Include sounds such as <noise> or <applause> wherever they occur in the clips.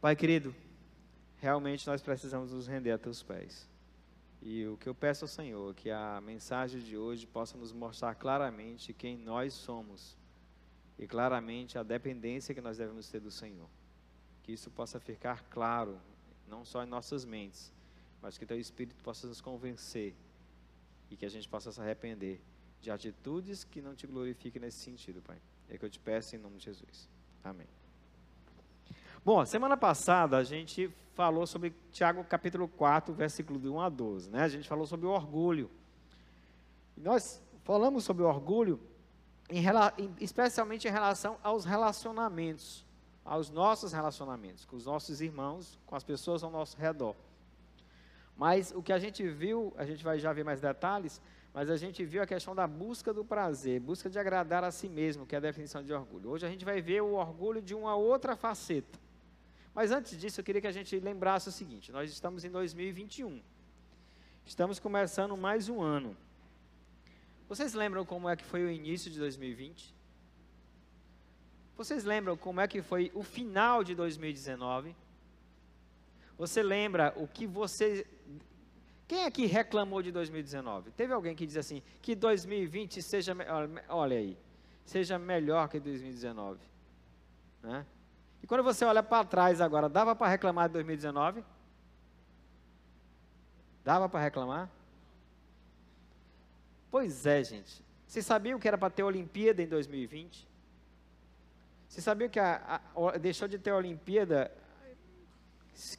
Pai querido, realmente nós precisamos nos render a teus pés. E o que eu peço ao Senhor, que a mensagem de hoje possa nos mostrar claramente quem nós somos e claramente a dependência que nós devemos ter do Senhor. Que isso possa ficar claro, não só em nossas mentes, mas que teu Espírito possa nos convencer e que a gente possa se arrepender de atitudes que não te glorifiquem nesse sentido, Pai. É que eu te peço em nome de Jesus. Amém. Bom, semana passada a gente falou sobre Tiago capítulo 4, versículo de 1 a 12, né? A gente falou sobre o orgulho. Nós falamos sobre o orgulho em, especialmente em relação aos relacionamentos, aos nossos relacionamentos, com os nossos irmãos, com as pessoas ao nosso redor. Mas o que a gente viu, a gente vai já ver mais detalhes, mas a gente viu a questão da busca do prazer, busca de agradar a si mesmo, que é a definição de orgulho. Hoje a gente vai ver o orgulho de uma outra faceta. Mas antes disso, eu queria que a gente lembrasse o seguinte: nós estamos em 2021. Estamos começando mais um ano. Vocês lembram como é que foi o início de 2020? Vocês lembram como é que foi o final de 2019? Você lembra o que você. Quem aqui reclamou de 2019? Teve alguém que diz assim: que 2020 seja. Olha aí. Seja melhor que 2019. Né? E quando você olha para trás agora, dava para reclamar de 2019? Dava para reclamar? Pois é, gente. Vocês sabiam que era para ter Olimpíada em 2020? Você sabia que a, a, deixou de ter a Olimpíada,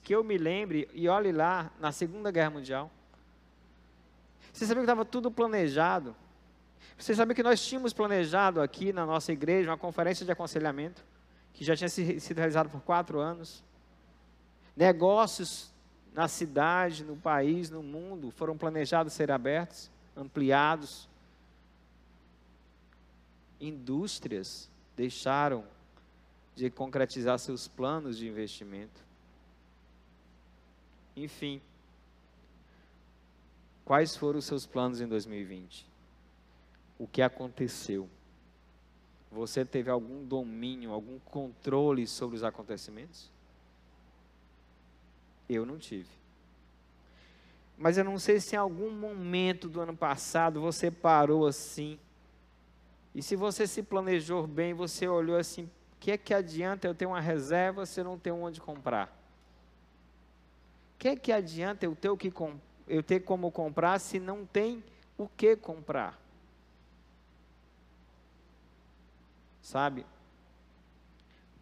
que eu me lembre, e olhe lá, na Segunda Guerra Mundial? Você sabia que estava tudo planejado? Você sabia que nós tínhamos planejado aqui na nossa igreja uma conferência de aconselhamento, que já tinha sido realizada por quatro anos? Negócios na cidade, no país, no mundo, foram planejados ser abertos ampliados. Indústrias deixaram de concretizar seus planos de investimento. Enfim, quais foram os seus planos em 2020? O que aconteceu? Você teve algum domínio, algum controle sobre os acontecimentos? Eu não tive. Mas eu não sei se em algum momento do ano passado você parou assim. E se você se planejou bem, você olhou assim: o que é que adianta eu ter uma reserva se eu não tenho onde comprar? O que é que adianta eu ter, o que eu ter como comprar se não tem o que comprar? Sabe?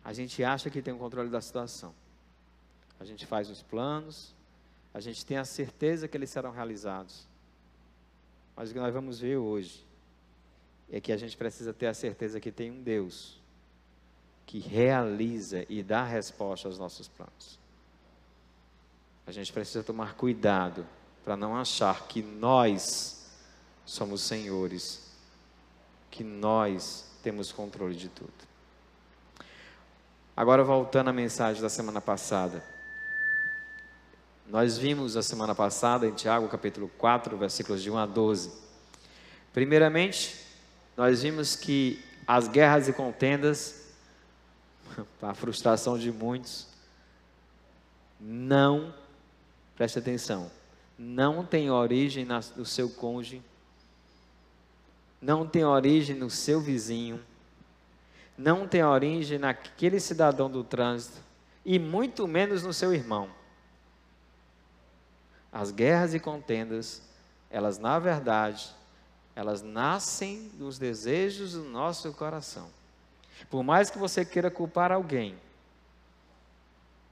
A gente acha que tem o controle da situação. A gente faz os planos, a gente tem a certeza que eles serão realizados. Mas o que nós vamos ver hoje é que a gente precisa ter a certeza que tem um Deus que realiza e dá resposta aos nossos planos. A gente precisa tomar cuidado para não achar que nós somos senhores, que nós temos controle de tudo. Agora, voltando à mensagem da semana passada. Nós vimos a semana passada em Tiago, capítulo 4, versículos de 1 a 12. Primeiramente, nós vimos que as guerras e contendas, para <laughs> a frustração de muitos, não, preste atenção, não tem origem no seu cônjuge, não tem origem no seu vizinho, não tem origem naquele cidadão do trânsito, e muito menos no seu irmão. As guerras e contendas, elas na verdade, elas nascem dos desejos do nosso coração. Por mais que você queira culpar alguém,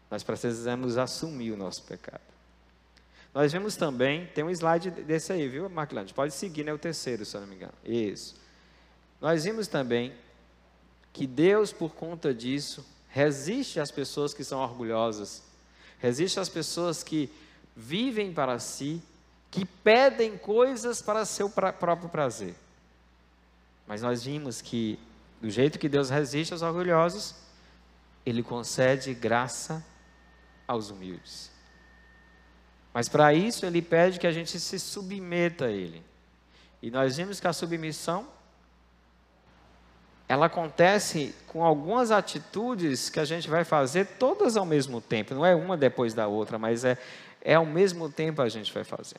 nós precisamos assumir o nosso pecado. Nós vemos também, tem um slide desse aí, viu, Marclande? Pode seguir, né? O terceiro, se eu não me engano. Isso. Nós vimos também que Deus, por conta disso, resiste às pessoas que são orgulhosas, resiste às pessoas que vivem para si, que pedem coisas para seu próprio prazer. Mas nós vimos que, do jeito que Deus resiste aos orgulhosos, Ele concede graça aos humildes. Mas para isso, Ele pede que a gente se submeta a Ele. E nós vimos que a submissão ela acontece com algumas atitudes que a gente vai fazer todas ao mesmo tempo. Não é uma depois da outra, mas é, é ao mesmo tempo a gente vai fazer.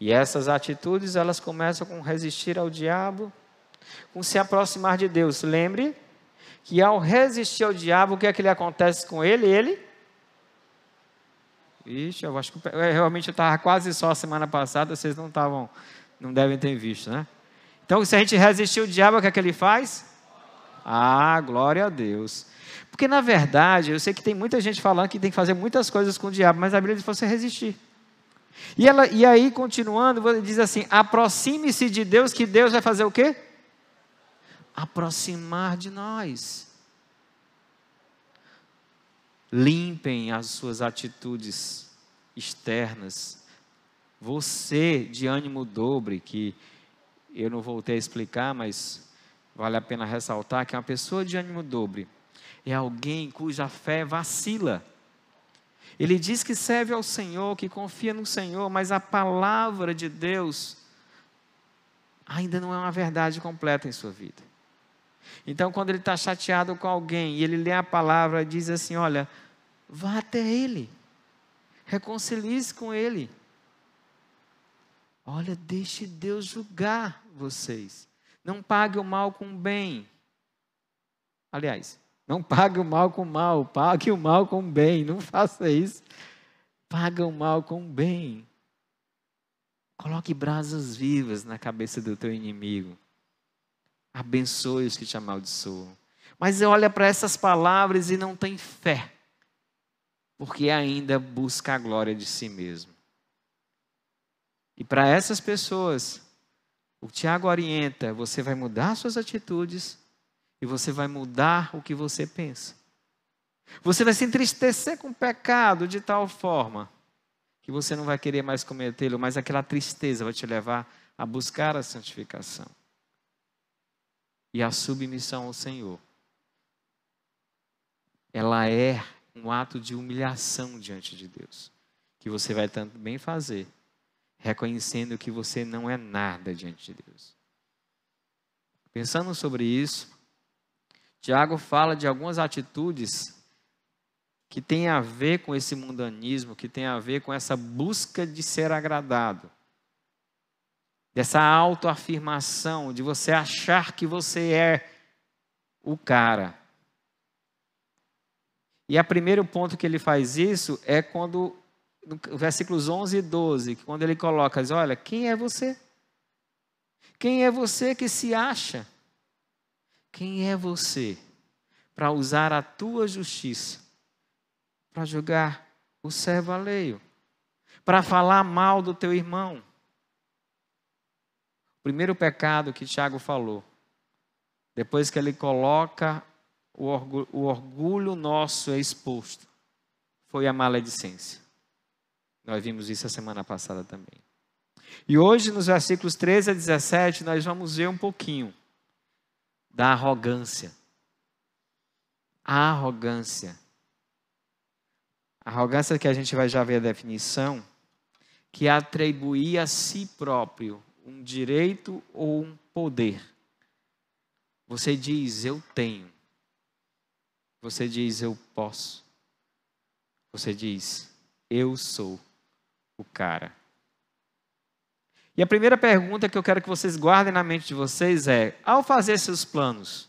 E essas atitudes, elas começam com resistir ao diabo, com se aproximar de Deus. Lembre que ao resistir ao diabo, o que é que ele acontece com ele? Ele. Ixi, eu acho que eu, realmente eu estava quase só semana passada, vocês não estavam, não devem ter visto, né? Então, se a gente resistir o diabo, o que é que ele faz? Ah, glória a Deus. Porque, na verdade, eu sei que tem muita gente falando que tem que fazer muitas coisas com o diabo, mas a Bíblia diz você resistir. E, ela, e aí, continuando, diz assim: aproxime-se de Deus, que Deus vai fazer o quê? Aproximar de nós. Limpem as suas atitudes externas. Você, de ânimo dobre, que eu não voltei a explicar, mas vale a pena ressaltar que uma pessoa de ânimo dobre é alguém cuja fé vacila. Ele diz que serve ao Senhor, que confia no Senhor, mas a palavra de Deus ainda não é uma verdade completa em sua vida. Então, quando ele está chateado com alguém e ele lê a palavra, diz assim: Olha, vá até ele, reconcilie-se com ele. Olha, deixe Deus julgar vocês. Não pague o mal com o bem. Aliás, não pague o mal com o mal, pague o mal com o bem. Não faça isso. Paga o mal com o bem. Coloque brasas vivas na cabeça do teu inimigo. Abençoe os que te amaldiçoam. Mas olha para essas palavras e não tem fé, porque ainda busca a glória de si mesmo. E para essas pessoas, o Tiago orienta: você vai mudar suas atitudes e você vai mudar o que você pensa. Você vai se entristecer com o pecado de tal forma que você não vai querer mais cometê-lo, mas aquela tristeza vai te levar a buscar a santificação e a submissão ao Senhor. Ela é um ato de humilhação diante de Deus, que você vai também fazer reconhecendo que você não é nada diante de Deus. Pensando sobre isso, Tiago fala de algumas atitudes que têm a ver com esse mundanismo, que tem a ver com essa busca de ser agradado, dessa autoafirmação, de você achar que você é o cara. E o primeiro ponto que ele faz isso é quando no versículos 11 e 12, quando ele coloca, diz, olha, quem é você? Quem é você que se acha? Quem é você para usar a tua justiça, para julgar o servo alheio, para falar mal do teu irmão? Primeiro pecado que Tiago falou, depois que ele coloca o orgulho, o orgulho nosso exposto, foi a maledicência. Nós vimos isso a semana passada também. E hoje, nos versículos 13 a 17, nós vamos ver um pouquinho da arrogância. A arrogância. A arrogância que a gente vai já ver a definição, que é atribuir a si próprio um direito ou um poder. Você diz, eu tenho. Você diz, eu posso. Você diz, eu sou o cara. E a primeira pergunta que eu quero que vocês guardem na mente de vocês é: ao fazer seus planos,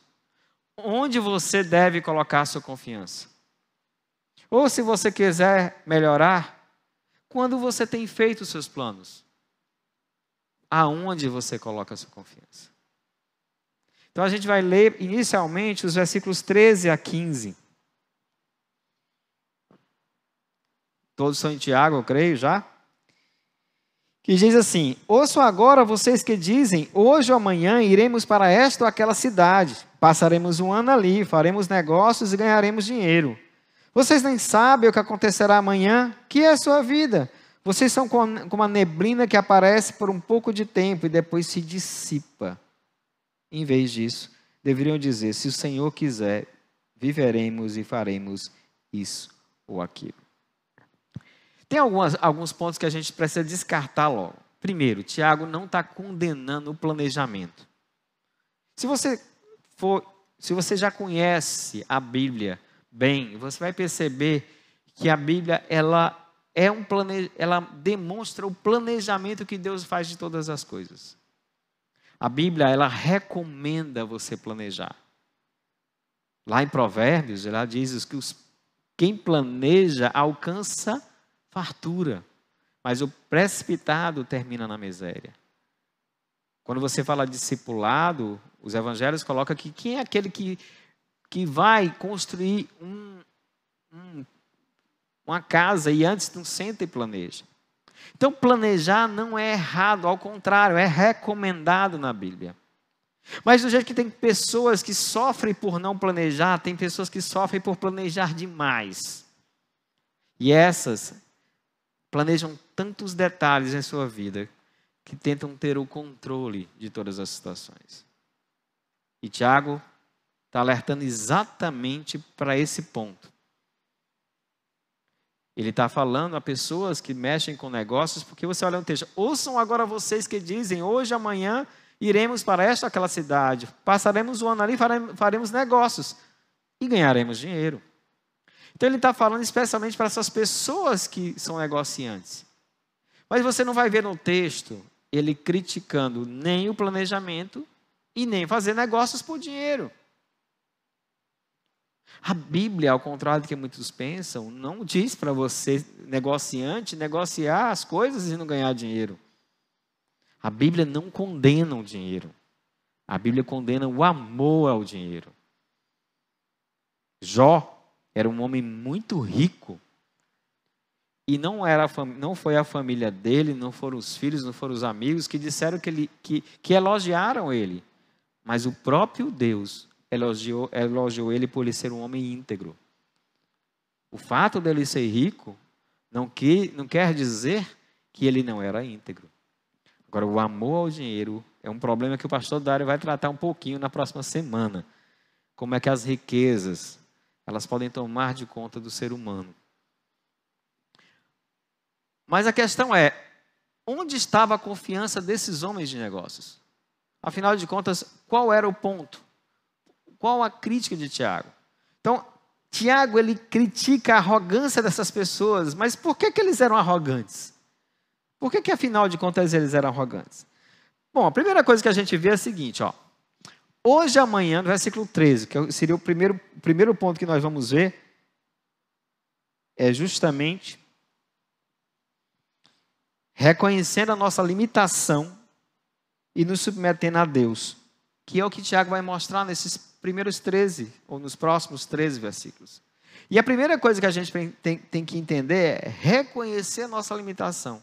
onde você deve colocar sua confiança? Ou se você quiser melhorar, quando você tem feito os seus planos, aonde você coloca a sua confiança? Então a gente vai ler inicialmente os versículos 13 a 15. Todos são em Tiago, eu creio já que diz assim: Ouçam agora vocês que dizem: Hoje ou amanhã iremos para esta ou aquela cidade, passaremos um ano ali, faremos negócios e ganharemos dinheiro. Vocês nem sabem o que acontecerá amanhã? Que é a sua vida? Vocês são como a neblina que aparece por um pouco de tempo e depois se dissipa. Em vez disso, deveriam dizer: Se o Senhor quiser, viveremos e faremos isso ou aquilo. Tem algumas, alguns pontos que a gente precisa descartar logo. Primeiro, Tiago não está condenando o planejamento. Se você for, se você já conhece a Bíblia bem, você vai perceber que a Bíblia ela é um plane... ela demonstra o planejamento que Deus faz de todas as coisas. A Bíblia ela recomenda você planejar. Lá em Provérbios, ela diz que os... quem planeja alcança fartura, mas o precipitado termina na miséria. Quando você fala discipulado, os evangelhos colocam que quem é aquele que, que vai construir um, um, uma casa e antes não senta e planeja. Então, planejar não é errado, ao contrário, é recomendado na Bíblia. Mas do jeito que tem pessoas que sofrem por não planejar, tem pessoas que sofrem por planejar demais. E essas planejam tantos detalhes em sua vida que tentam ter o controle de todas as situações. E Tiago está alertando exatamente para esse ponto. Ele está falando a pessoas que mexem com negócios, porque você olha no texto, ouçam agora vocês que dizem, hoje, amanhã, iremos para esta aquela cidade, passaremos o ano ali, faremos negócios e ganharemos dinheiro. Então ele está falando especialmente para essas pessoas que são negociantes. Mas você não vai ver no texto ele criticando nem o planejamento e nem fazer negócios por dinheiro. A Bíblia, ao contrário do que muitos pensam, não diz para você, negociante, negociar as coisas e não ganhar dinheiro. A Bíblia não condena o dinheiro. A Bíblia condena o amor ao dinheiro. Jó era um homem muito rico. E não, era, não foi a família dele, não foram os filhos, não foram os amigos que disseram que, ele, que, que elogiaram ele. Mas o próprio Deus elogiou, elogiou ele por ele ser um homem íntegro. O fato dele ser rico não, que, não quer dizer que ele não era íntegro. Agora, o amor ao dinheiro é um problema que o pastor Dário vai tratar um pouquinho na próxima semana. Como é que as riquezas elas podem tomar de conta do ser humano. Mas a questão é, onde estava a confiança desses homens de negócios? Afinal de contas, qual era o ponto? Qual a crítica de Tiago? Então, Tiago ele critica a arrogância dessas pessoas, mas por que, que eles eram arrogantes? Por que, que afinal de contas eles eram arrogantes? Bom, a primeira coisa que a gente vê é a seguinte, ó. Hoje amanhã, no versículo 13, que seria o primeiro, primeiro ponto que nós vamos ver, é justamente reconhecendo a nossa limitação e nos submetendo a Deus, que é o que Tiago vai mostrar nesses primeiros 13, ou nos próximos 13 versículos. E a primeira coisa que a gente tem, tem que entender é reconhecer a nossa limitação.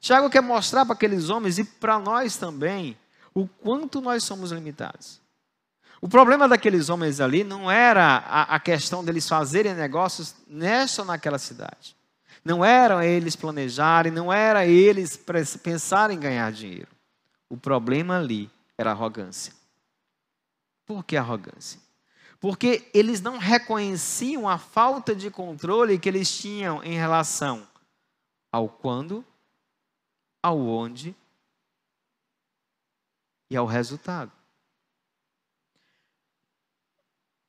Tiago quer mostrar para aqueles homens e para nós também o quanto nós somos limitados. O problema daqueles homens ali não era a, a questão deles fazerem negócios nessa ou naquela cidade. Não era eles planejarem, não era eles pensarem em ganhar dinheiro. O problema ali era arrogância. Por que arrogância? Porque eles não reconheciam a falta de controle que eles tinham em relação ao quando, ao onde e ao resultado.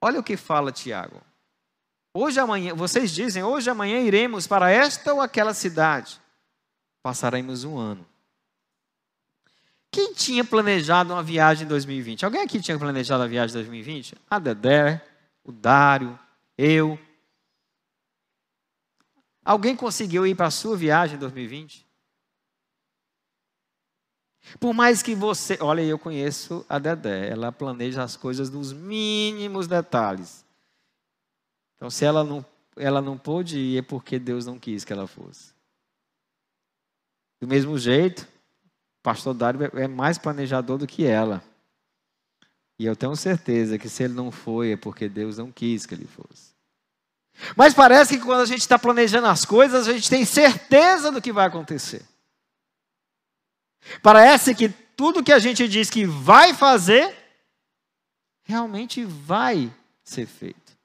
Olha o que fala Tiago. Hoje amanhã, vocês dizem, hoje amanhã iremos para esta ou aquela cidade. Passaremos um ano. Quem tinha planejado uma viagem em 2020? Alguém aqui tinha planejado a viagem em 2020? A Dedé, o Dário, eu. Alguém conseguiu ir para a sua viagem em 2020? Por mais que você. Olha, eu conheço a Dedé, ela planeja as coisas nos mínimos detalhes. Então, se ela não, ela não pôde ir, é porque Deus não quis que ela fosse. Do mesmo jeito, o pastor Dário é mais planejador do que ela. E eu tenho certeza que se ele não foi, é porque Deus não quis que ele fosse. Mas parece que quando a gente está planejando as coisas, a gente tem certeza do que vai acontecer. Parece que tudo que a gente diz que vai fazer, realmente vai ser feito.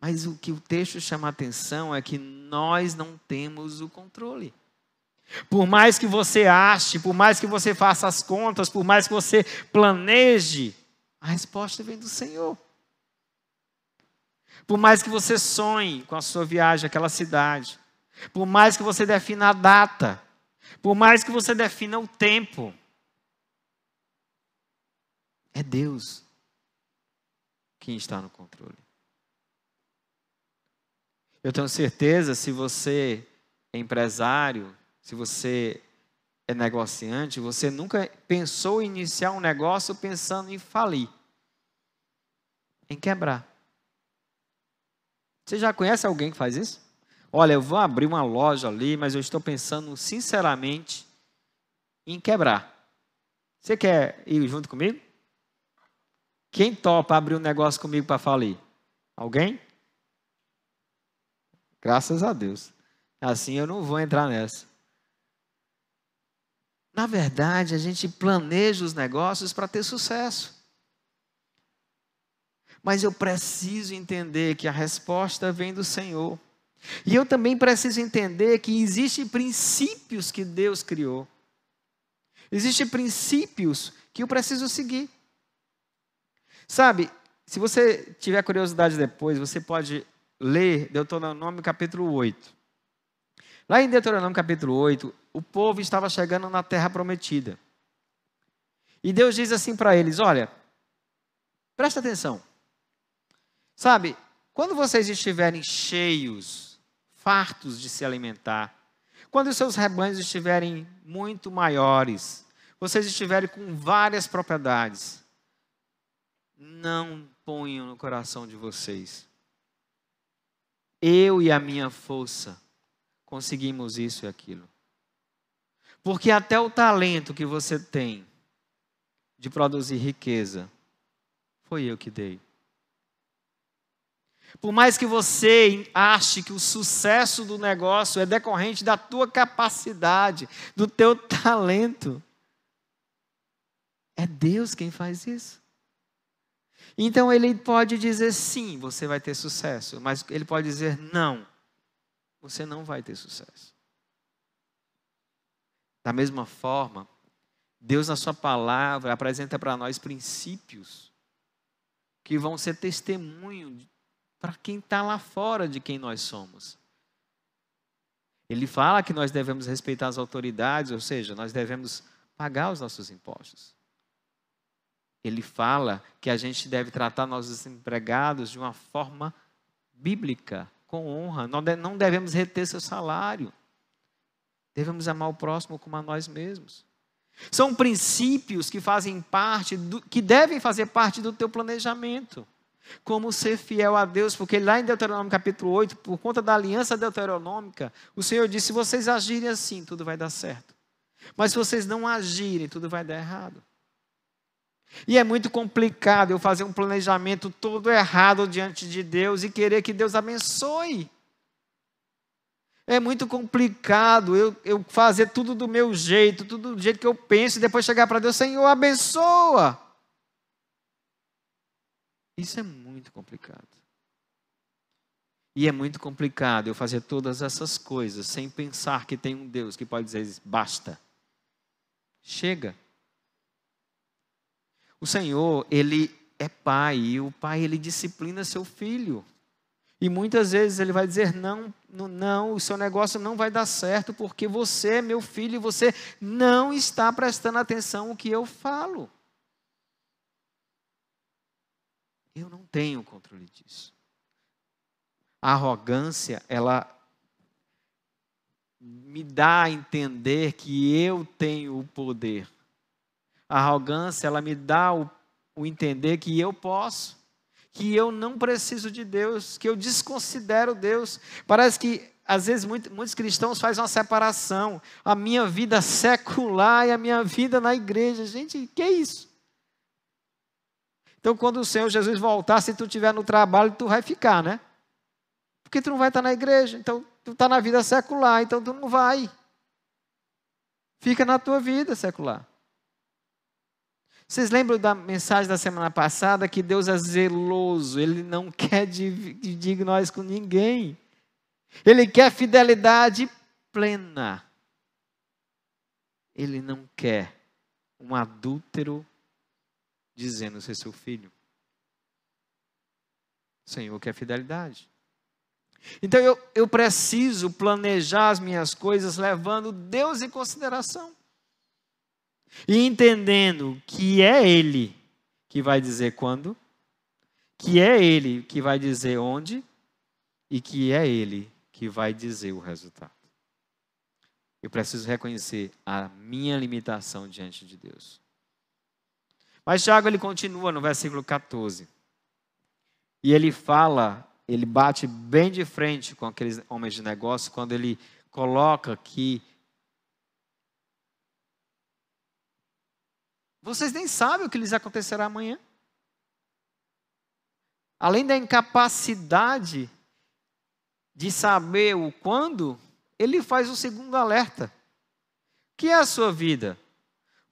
Mas o que o texto chama atenção é que nós não temos o controle. Por mais que você ache, por mais que você faça as contas, por mais que você planeje, a resposta vem do Senhor. Por mais que você sonhe com a sua viagem àquela cidade, por mais que você defina a data, por mais que você defina o tempo, é Deus quem está no controle. Eu tenho certeza, se você é empresário, se você é negociante, você nunca pensou em iniciar um negócio pensando em falir, em quebrar. Você já conhece alguém que faz isso? Olha, eu vou abrir uma loja ali, mas eu estou pensando sinceramente em quebrar. Você quer ir junto comigo? Quem topa abrir um negócio comigo para falir? Alguém? Graças a Deus. Assim eu não vou entrar nessa. Na verdade, a gente planeja os negócios para ter sucesso. Mas eu preciso entender que a resposta vem do Senhor. E eu também preciso entender que existem princípios que Deus criou. Existem princípios que eu preciso seguir. Sabe, se você tiver curiosidade depois, você pode ler Deuteronômio capítulo 8. Lá em Deuteronômio capítulo 8, o povo estava chegando na terra prometida. E Deus diz assim para eles: Olha, presta atenção. Sabe, quando vocês estiverem cheios, fartos de se alimentar, quando os seus rebanhos estiverem muito maiores, vocês estiverem com várias propriedades, não ponham no coração de vocês. Eu e a minha força conseguimos isso e aquilo. Porque até o talento que você tem de produzir riqueza, foi eu que dei. Por mais que você ache que o sucesso do negócio é decorrente da tua capacidade, do teu <laughs> talento, é Deus quem faz isso. Então ele pode dizer sim, você vai ter sucesso, mas ele pode dizer não, você não vai ter sucesso. Da mesma forma, Deus na sua palavra apresenta para nós princípios que vão ser testemunho para quem está lá fora de quem nós somos. Ele fala que nós devemos respeitar as autoridades, ou seja, nós devemos pagar os nossos impostos. Ele fala que a gente deve tratar nossos empregados de uma forma bíblica, com honra. Não devemos reter seu salário. Devemos amar o próximo como a nós mesmos. São princípios que fazem parte, do, que devem fazer parte do teu planejamento. Como ser fiel a Deus, porque lá em Deuteronômio capítulo 8, por conta da aliança deuteronômica, o Senhor disse: se vocês agirem assim, tudo vai dar certo. Mas se vocês não agirem, tudo vai dar errado. E é muito complicado eu fazer um planejamento todo errado diante de Deus e querer que Deus abençoe. É muito complicado eu, eu fazer tudo do meu jeito, tudo do jeito que eu penso, e depois chegar para Deus, Senhor, abençoa. Isso é muito complicado. E é muito complicado eu fazer todas essas coisas sem pensar que tem um Deus que pode dizer: basta, chega. O Senhor, ele é pai, e o pai ele disciplina seu filho. E muitas vezes ele vai dizer: não, não, o seu negócio não vai dar certo, porque você meu filho você não está prestando atenção no que eu falo. Eu não tenho controle disso. A arrogância, ela me dá a entender que eu tenho o poder. A arrogância, ela me dá o, o entender que eu posso, que eu não preciso de Deus, que eu desconsidero Deus. Parece que às vezes muitos, muitos cristãos fazem uma separação, a minha vida secular e a minha vida na igreja. Gente, que é isso? Então, quando o Senhor Jesus voltar, se tu estiver no trabalho, tu vai ficar, né? Porque tu não vai estar na igreja, então tu está na vida secular, então tu não vai. Fica na tua vida secular. Vocês lembram da mensagem da semana passada que Deus é zeloso, Ele não <laughs> quer dividir nós com ninguém. Ele quer fidelidade plena. ele não quer um adúltero dizendo ser seu filho. O Senhor quer fidelidade. Então eu, eu preciso planejar as minhas coisas levando Deus em consideração. E entendendo que é Ele que vai dizer quando, que é Ele que vai dizer onde e que é Ele que vai dizer o resultado. Eu preciso reconhecer a minha limitação diante de Deus. Mas Tiago ele continua no versículo 14. E ele fala, ele bate bem de frente com aqueles homens de negócio quando ele coloca que vocês nem sabem o que lhes acontecerá amanhã. Além da incapacidade de saber o quando, ele faz o segundo alerta. Que é a sua vida?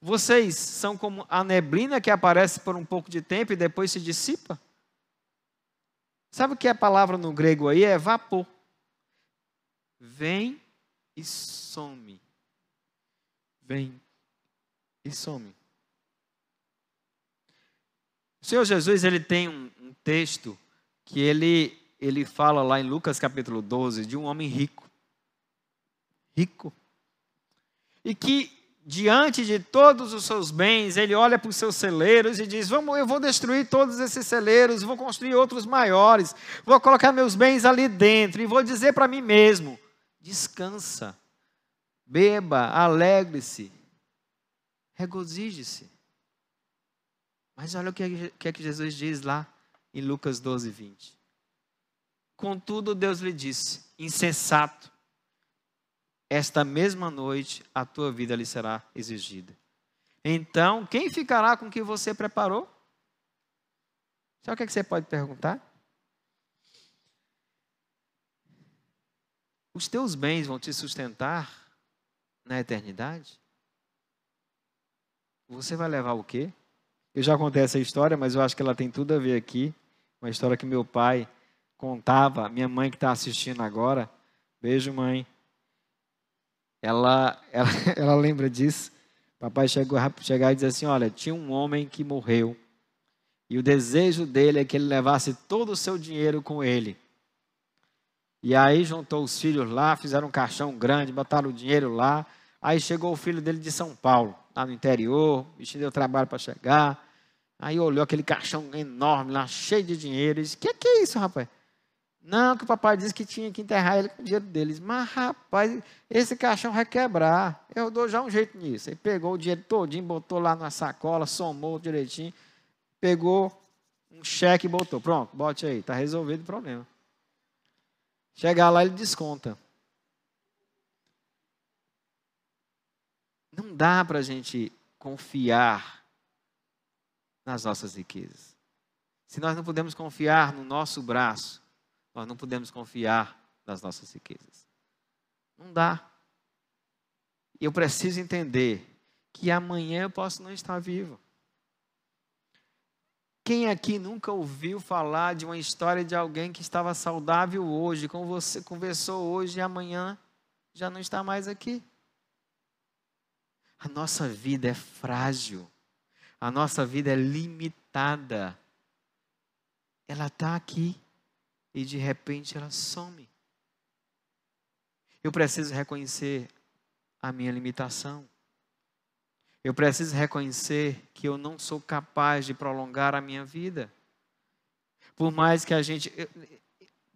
Vocês são como a neblina que aparece por um pouco de tempo e depois se dissipa? Sabe o que é a palavra no grego aí? É vapor. Vem e some. Vem e some. O Senhor Jesus ele tem um, um texto que ele, ele fala lá em Lucas capítulo 12 de um homem rico. Rico. E que diante de todos os seus bens, ele olha para os seus celeiros e diz: Vamos, eu vou destruir todos esses celeiros, vou construir outros maiores, vou colocar meus bens ali dentro e vou dizer para mim mesmo: descansa, beba, alegre-se, regozije-se. Mas olha o que é, que Jesus diz lá em Lucas 12, 20. Contudo, Deus lhe disse: insensato esta mesma noite a tua vida lhe será exigida. Então, quem ficará com o que você preparou? Sabe o que, é que você pode perguntar? Os teus bens vão te sustentar na eternidade? Você vai levar o quê? Eu já contei essa história, mas eu acho que ela tem tudo a ver aqui. Uma história que meu pai contava, minha mãe que está assistindo agora. Beijo, mãe ela, <laughs> ela, ela lembra disso. Papai chegou chegar e dizer assim: Olha, tinha um homem que morreu. E o desejo dele é que ele levasse todo o seu dinheiro com ele. E aí juntou os filhos lá, fizeram um caixão grande, botaram o dinheiro lá. Aí chegou o filho dele de São Paulo, lá no interior, o bichinho deu trabalho para chegar. Aí olhou aquele caixão enorme lá, cheio de dinheiro, e disse: Que que é isso, rapaz? Não, que o papai disse que tinha que enterrar ele com o dinheiro deles. Mas, rapaz, esse caixão vai quebrar. Eu dou já um jeito nisso. Ele pegou o dinheiro todinho, botou lá na sacola, somou direitinho, pegou um cheque e botou. Pronto, bote aí, está resolvido o problema. Chegar lá, ele desconta. Não dá para a gente confiar nas nossas riquezas. Se nós não podemos confiar no nosso braço, nós não podemos confiar nas nossas riquezas. Não dá. Eu preciso entender que amanhã eu posso não estar vivo. Quem aqui nunca ouviu falar de uma história de alguém que estava saudável hoje, com você conversou hoje e amanhã já não está mais aqui? A nossa vida é frágil. A nossa vida é limitada. Ela está aqui e de repente ela some. Eu preciso reconhecer a minha limitação. Eu preciso reconhecer que eu não sou capaz de prolongar a minha vida. Por mais que a gente.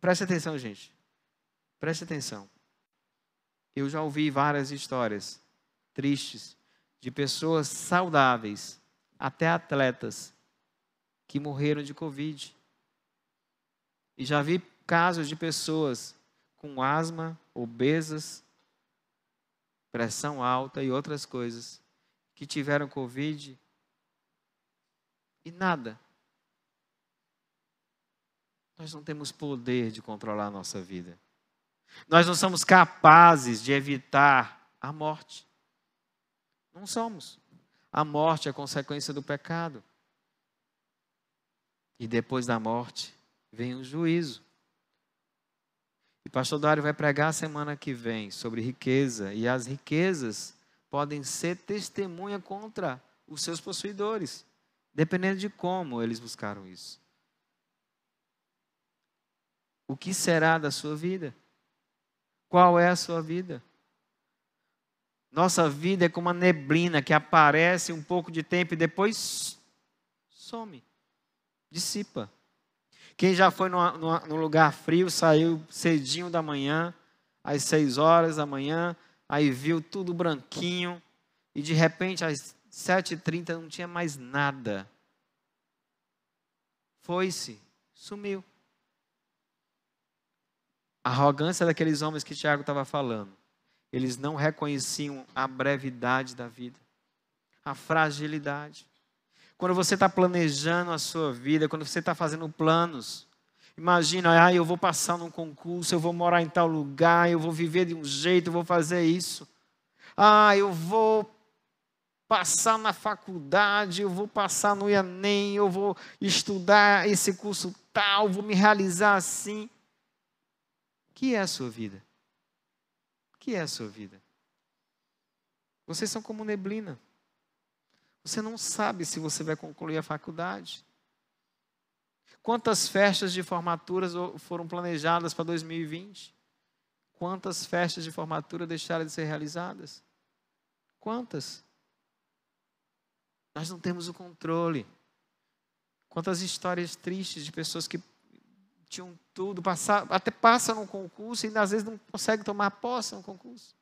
Preste atenção, gente. Preste atenção. Eu já ouvi várias histórias tristes de pessoas saudáveis, até atletas, que morreram de Covid. E já vi casos de pessoas com asma, obesas, pressão alta e outras coisas, que tiveram Covid e nada. Nós não temos poder de controlar a nossa vida. Nós não somos capazes de evitar a morte. Não somos. A morte é consequência do pecado. E depois da morte, vem o juízo. E pastor Dário vai pregar semana que vem sobre riqueza. E as riquezas podem ser testemunha contra os seus possuidores, dependendo de como eles buscaram isso. O que será da sua vida? Qual é a sua vida? Nossa vida é como uma neblina que aparece um pouco de tempo e depois some, dissipa. Quem já foi num lugar frio, saiu cedinho da manhã, às seis horas da manhã, aí viu tudo branquinho, e de repente às sete e trinta não tinha mais nada. Foi-se, sumiu. A arrogância daqueles homens que Tiago estava falando. Eles não reconheciam a brevidade da vida, a fragilidade. Quando você está planejando a sua vida, quando você está fazendo planos, imagina, ah, eu vou passar num concurso, eu vou morar em tal lugar, eu vou viver de um jeito, eu vou fazer isso. Ah, eu vou passar na faculdade, eu vou passar no IANEM, eu vou estudar esse curso tal, vou me realizar assim. O que é a sua vida? Que é a sua vida? Vocês são como neblina. Você não sabe se você vai concluir a faculdade. Quantas festas de formaturas foram planejadas para 2020? Quantas festas de formatura deixaram de ser realizadas? Quantas? Nós não temos o controle. Quantas histórias tristes de pessoas que tinham tudo, passar, até passam no concurso e às vezes não conseguem tomar posse no concurso.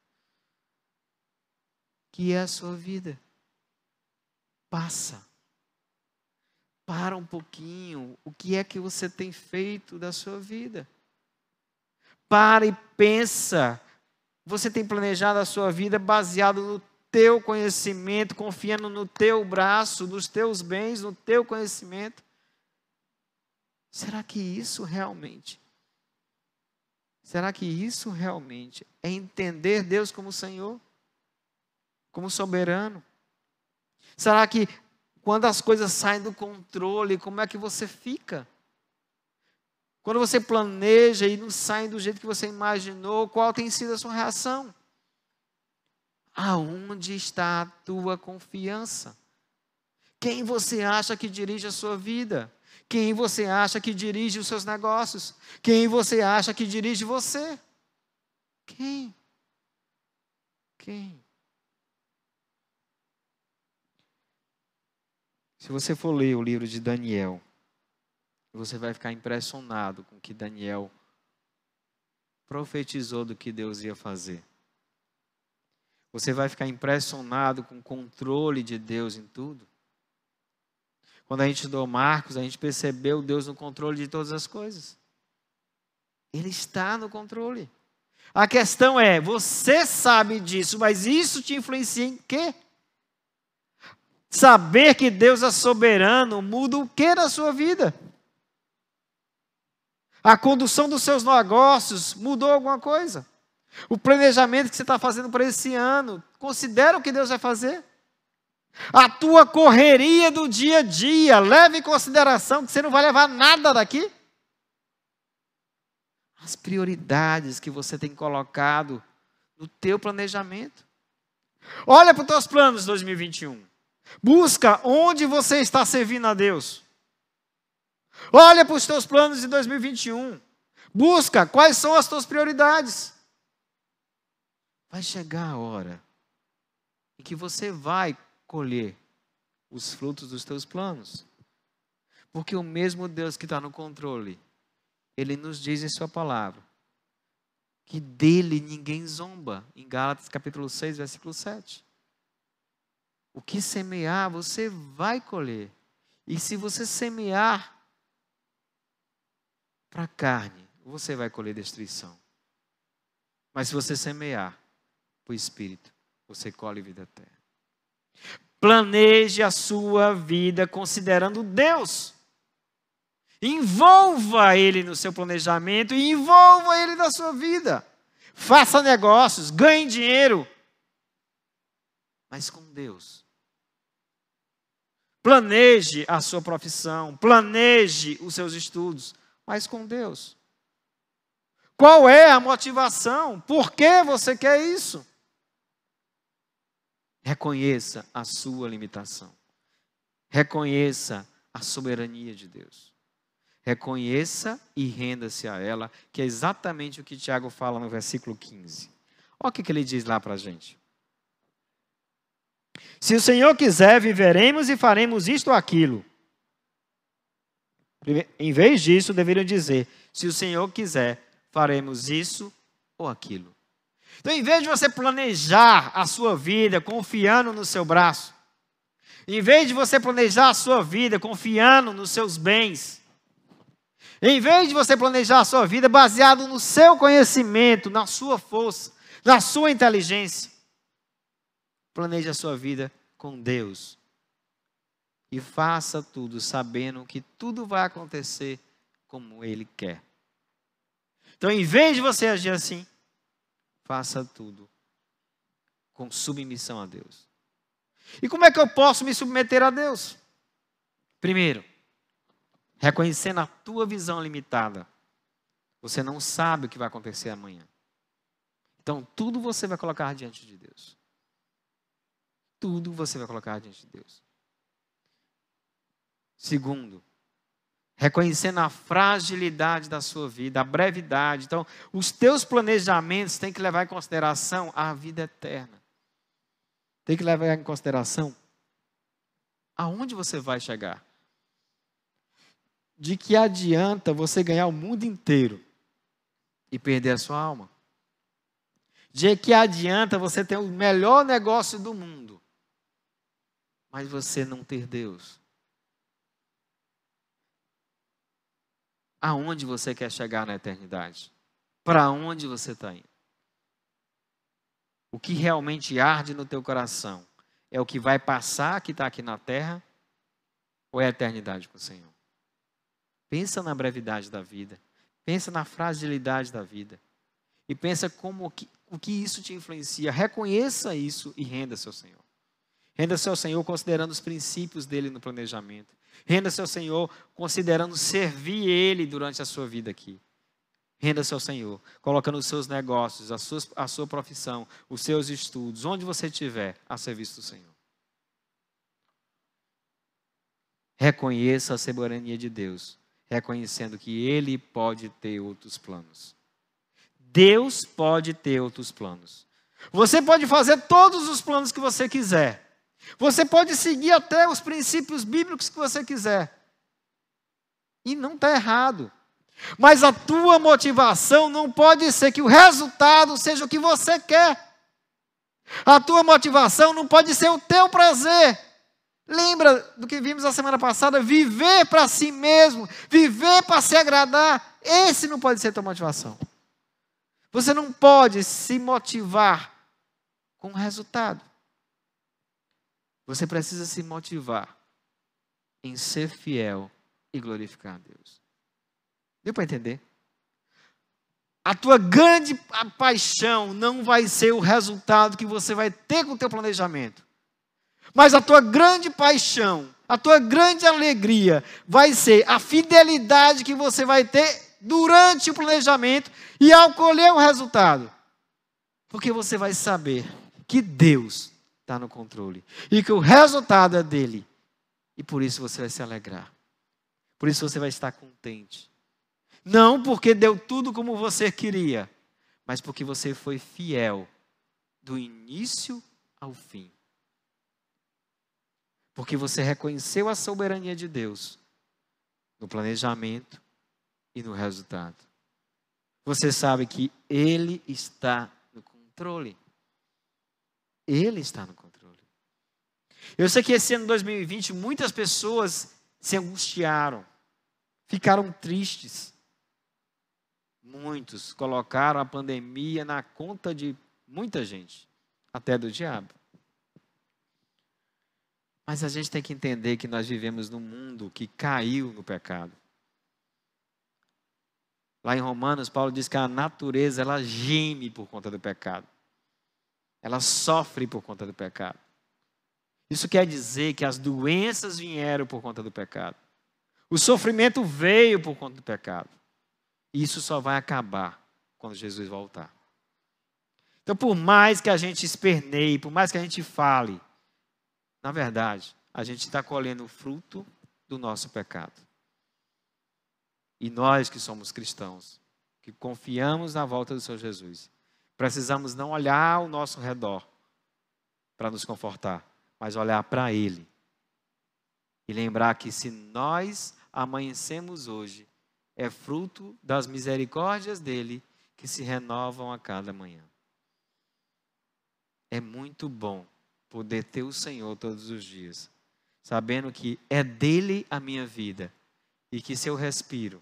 Que é a sua vida passa. Para um pouquinho. O que é que você tem feito da sua vida? Para e pensa. Você tem planejado a sua vida baseado no teu conhecimento, confiando no teu braço, nos teus bens, no teu conhecimento? Será que isso realmente? Será que isso realmente é entender Deus como Senhor? Como soberano? Será que quando as coisas saem do controle, como é que você fica? Quando você planeja e não saem do jeito que você imaginou, qual tem sido a sua reação? Aonde está a tua confiança? Quem você acha que dirige a sua vida? Quem você acha que dirige os seus negócios? Quem você acha que dirige você? Quem? Quem? Se você for ler o livro de Daniel, você vai ficar impressionado com o que Daniel profetizou do que Deus ia fazer. Você vai ficar impressionado com o controle de Deus em tudo. Quando a gente estudou Marcos, a gente percebeu Deus no controle de todas as coisas. Ele está no controle. A questão é, você sabe disso, mas isso te influencia em quê? Saber que Deus é soberano muda o que na sua vida? A condução dos seus negócios mudou alguma coisa? O planejamento que você está fazendo para esse ano, considera o que Deus vai fazer? A tua correria do dia a dia, leve em consideração que você não vai levar nada daqui? As prioridades que você tem colocado no teu planejamento. Olha para os teus planos 2021. Busca onde você está servindo a Deus. Olha para os teus planos de 2021. Busca quais são as tuas prioridades. Vai chegar a hora em que você vai colher os frutos dos teus planos. Porque o mesmo Deus que está no controle, Ele nos diz em Sua palavra que dele ninguém zomba, em Gálatas capítulo 6, versículo 7. O que semear, você vai colher. E se você semear para a carne, você vai colher destruição. Mas se você semear para o espírito, você colhe vida eterna. Planeje a sua vida considerando Deus. Envolva Ele no seu planejamento e envolva Ele na sua vida. Faça negócios, ganhe dinheiro, mas com Deus. Planeje a sua profissão, planeje os seus estudos, mas com Deus. Qual é a motivação? Por que você quer isso? Reconheça a sua limitação. Reconheça a soberania de Deus. Reconheça e renda-se a ela, que é exatamente o que Tiago fala no versículo 15. Olha o que ele diz lá para a gente. Se o Senhor quiser, viveremos e faremos isto ou aquilo. Em vez disso, deveriam dizer: se o Senhor quiser, faremos isso ou aquilo. Então, em vez de você planejar a sua vida confiando no seu braço, em vez de você planejar a sua vida confiando nos seus bens, em vez de você planejar a sua vida baseado no seu conhecimento, na sua força, na sua inteligência, planeje a sua vida com Deus. E faça tudo sabendo que tudo vai acontecer como Ele quer. Então, em vez de você agir assim, faça tudo com submissão a Deus. E como é que eu posso me submeter a Deus? Primeiro, reconhecendo a tua visão limitada. Você não sabe o que vai acontecer amanhã. Então, tudo você vai colocar diante de Deus. Tudo você vai colocar diante de Deus. Segundo, reconhecendo a fragilidade da sua vida, a brevidade. Então, os teus planejamentos têm que levar em consideração a vida eterna. Tem que levar em consideração aonde você vai chegar. De que adianta você ganhar o mundo inteiro e perder a sua alma? De que adianta você ter o melhor negócio do mundo, mas você não ter Deus? Aonde você quer chegar na eternidade? Para onde você está indo? O que realmente arde no teu coração é o que vai passar que está aqui na terra ou é a eternidade com o Senhor? Pensa na brevidade da vida. Pensa na fragilidade da vida. E pensa como que, o que isso te influencia. Reconheça isso e renda-se ao Senhor. Renda-se ao Senhor considerando os princípios dele no planejamento. Renda-se ao Senhor considerando servir Ele durante a sua vida aqui. Renda-se ao Senhor, colocando os seus negócios, a sua, a sua profissão, os seus estudos, onde você estiver, a serviço do Senhor. Reconheça a soberania de Deus, reconhecendo que Ele pode ter outros planos. Deus pode ter outros planos. Você pode fazer todos os planos que você quiser. Você pode seguir até os princípios bíblicos que você quiser. E não está errado. Mas a tua motivação não pode ser que o resultado seja o que você quer. A tua motivação não pode ser o teu prazer. Lembra do que vimos a semana passada? Viver para si mesmo, viver para se agradar. Esse não pode ser a tua motivação. Você não pode se motivar com o resultado. Você precisa se motivar em ser fiel e glorificar a Deus. Deu para entender? A tua grande paixão não vai ser o resultado que você vai ter com o teu planejamento. Mas a tua grande paixão, a tua grande alegria vai ser a fidelidade que você vai ter durante o planejamento e ao colher o resultado. Porque você vai saber que Deus está no controle. E que o resultado é dele. E por isso você vai se alegrar. Por isso você vai estar contente. Não porque deu tudo como você queria, mas porque você foi fiel do início ao fim. Porque você reconheceu a soberania de Deus no planejamento e no resultado. Você sabe que Ele está no controle. Ele está no controle. Eu sei que esse ano 2020 muitas pessoas se angustiaram, ficaram tristes. Muitos colocaram a pandemia na conta de muita gente, até do diabo. Mas a gente tem que entender que nós vivemos num mundo que caiu no pecado. Lá em Romanos, Paulo diz que a natureza ela geme por conta do pecado. Ela sofre por conta do pecado. Isso quer dizer que as doenças vieram por conta do pecado. O sofrimento veio por conta do pecado. Isso só vai acabar quando Jesus voltar. Então, por mais que a gente esperneie, por mais que a gente fale, na verdade, a gente está colhendo o fruto do nosso pecado. E nós que somos cristãos, que confiamos na volta do Senhor Jesus, precisamos não olhar ao nosso redor para nos confortar, mas olhar para Ele. E lembrar que se nós amanhecemos hoje, é fruto das misericórdias dele que se renovam a cada manhã. É muito bom poder ter o Senhor todos os dias, sabendo que é dele a minha vida e que se eu respiro,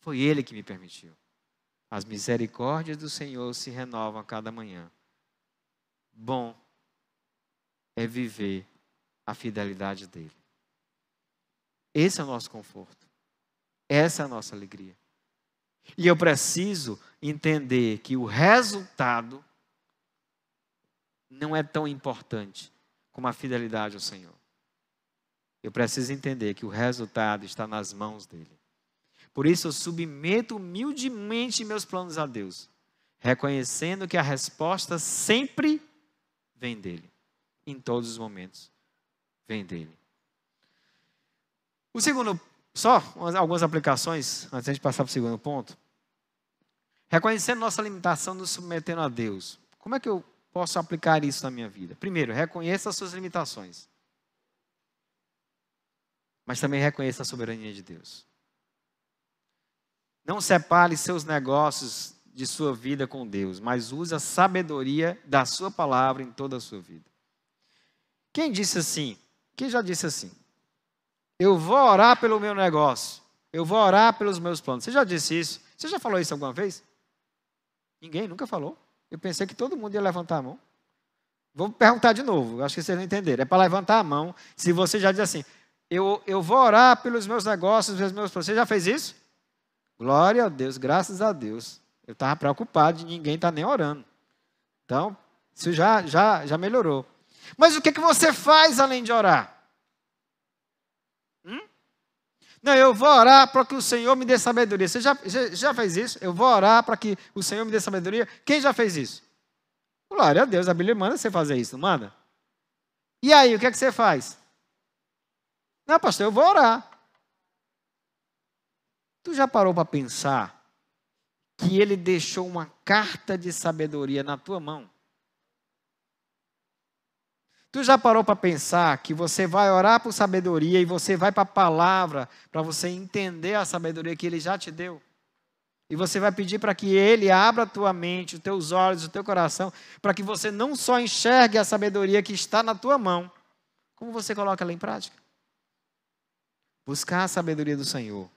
foi ele que me permitiu. As misericórdias do Senhor se renovam a cada manhã. Bom é viver a fidelidade dele. Esse é o nosso conforto. Essa é a nossa alegria. E eu preciso entender que o resultado não é tão importante como a fidelidade ao Senhor. Eu preciso entender que o resultado está nas mãos dele. Por isso eu submeto humildemente meus planos a Deus, reconhecendo que a resposta sempre vem dele, em todos os momentos. Vem dele. O segundo, só algumas aplicações, antes de passar para o segundo ponto. Reconhecendo nossa limitação, nos submetendo a Deus. Como é que eu posso aplicar isso na minha vida? Primeiro, reconheça as suas limitações. Mas também reconheça a soberania de Deus. Não separe seus negócios de sua vida com Deus, mas use a sabedoria da sua palavra em toda a sua vida. Quem disse assim? Quem já disse assim? Eu vou orar pelo meu negócio. Eu vou orar pelos meus planos. Você já disse isso? Você já falou isso alguma vez? Ninguém nunca falou. Eu pensei que todo mundo ia levantar a mão. Vou perguntar de novo, acho que vocês não entenderam. É para levantar a mão. Se você já diz assim, eu, eu vou orar pelos meus negócios, pelos meus planos. Você já fez isso? Glória a Deus, graças a Deus. Eu estava preocupado de ninguém estar tá nem orando. Então, isso já, já, já melhorou. Mas o que, que você faz além de orar? Hum? Não, eu vou orar para que o Senhor me dê sabedoria. Você já, já, já fez isso? Eu vou orar para que o Senhor me dê sabedoria. Quem já fez isso? Glória a Deus, a Bíblia manda você fazer isso, não manda? E aí, o que é que você faz? Não, pastor, eu vou orar. Tu já parou para pensar que ele deixou uma carta de sabedoria na tua mão? Tu já parou para pensar que você vai orar por sabedoria e você vai para a palavra para você entender a sabedoria que ele já te deu? E você vai pedir para que ele abra a tua mente, os teus olhos, o teu coração, para que você não só enxergue a sabedoria que está na tua mão, como você coloca ela em prática? Buscar a sabedoria do Senhor.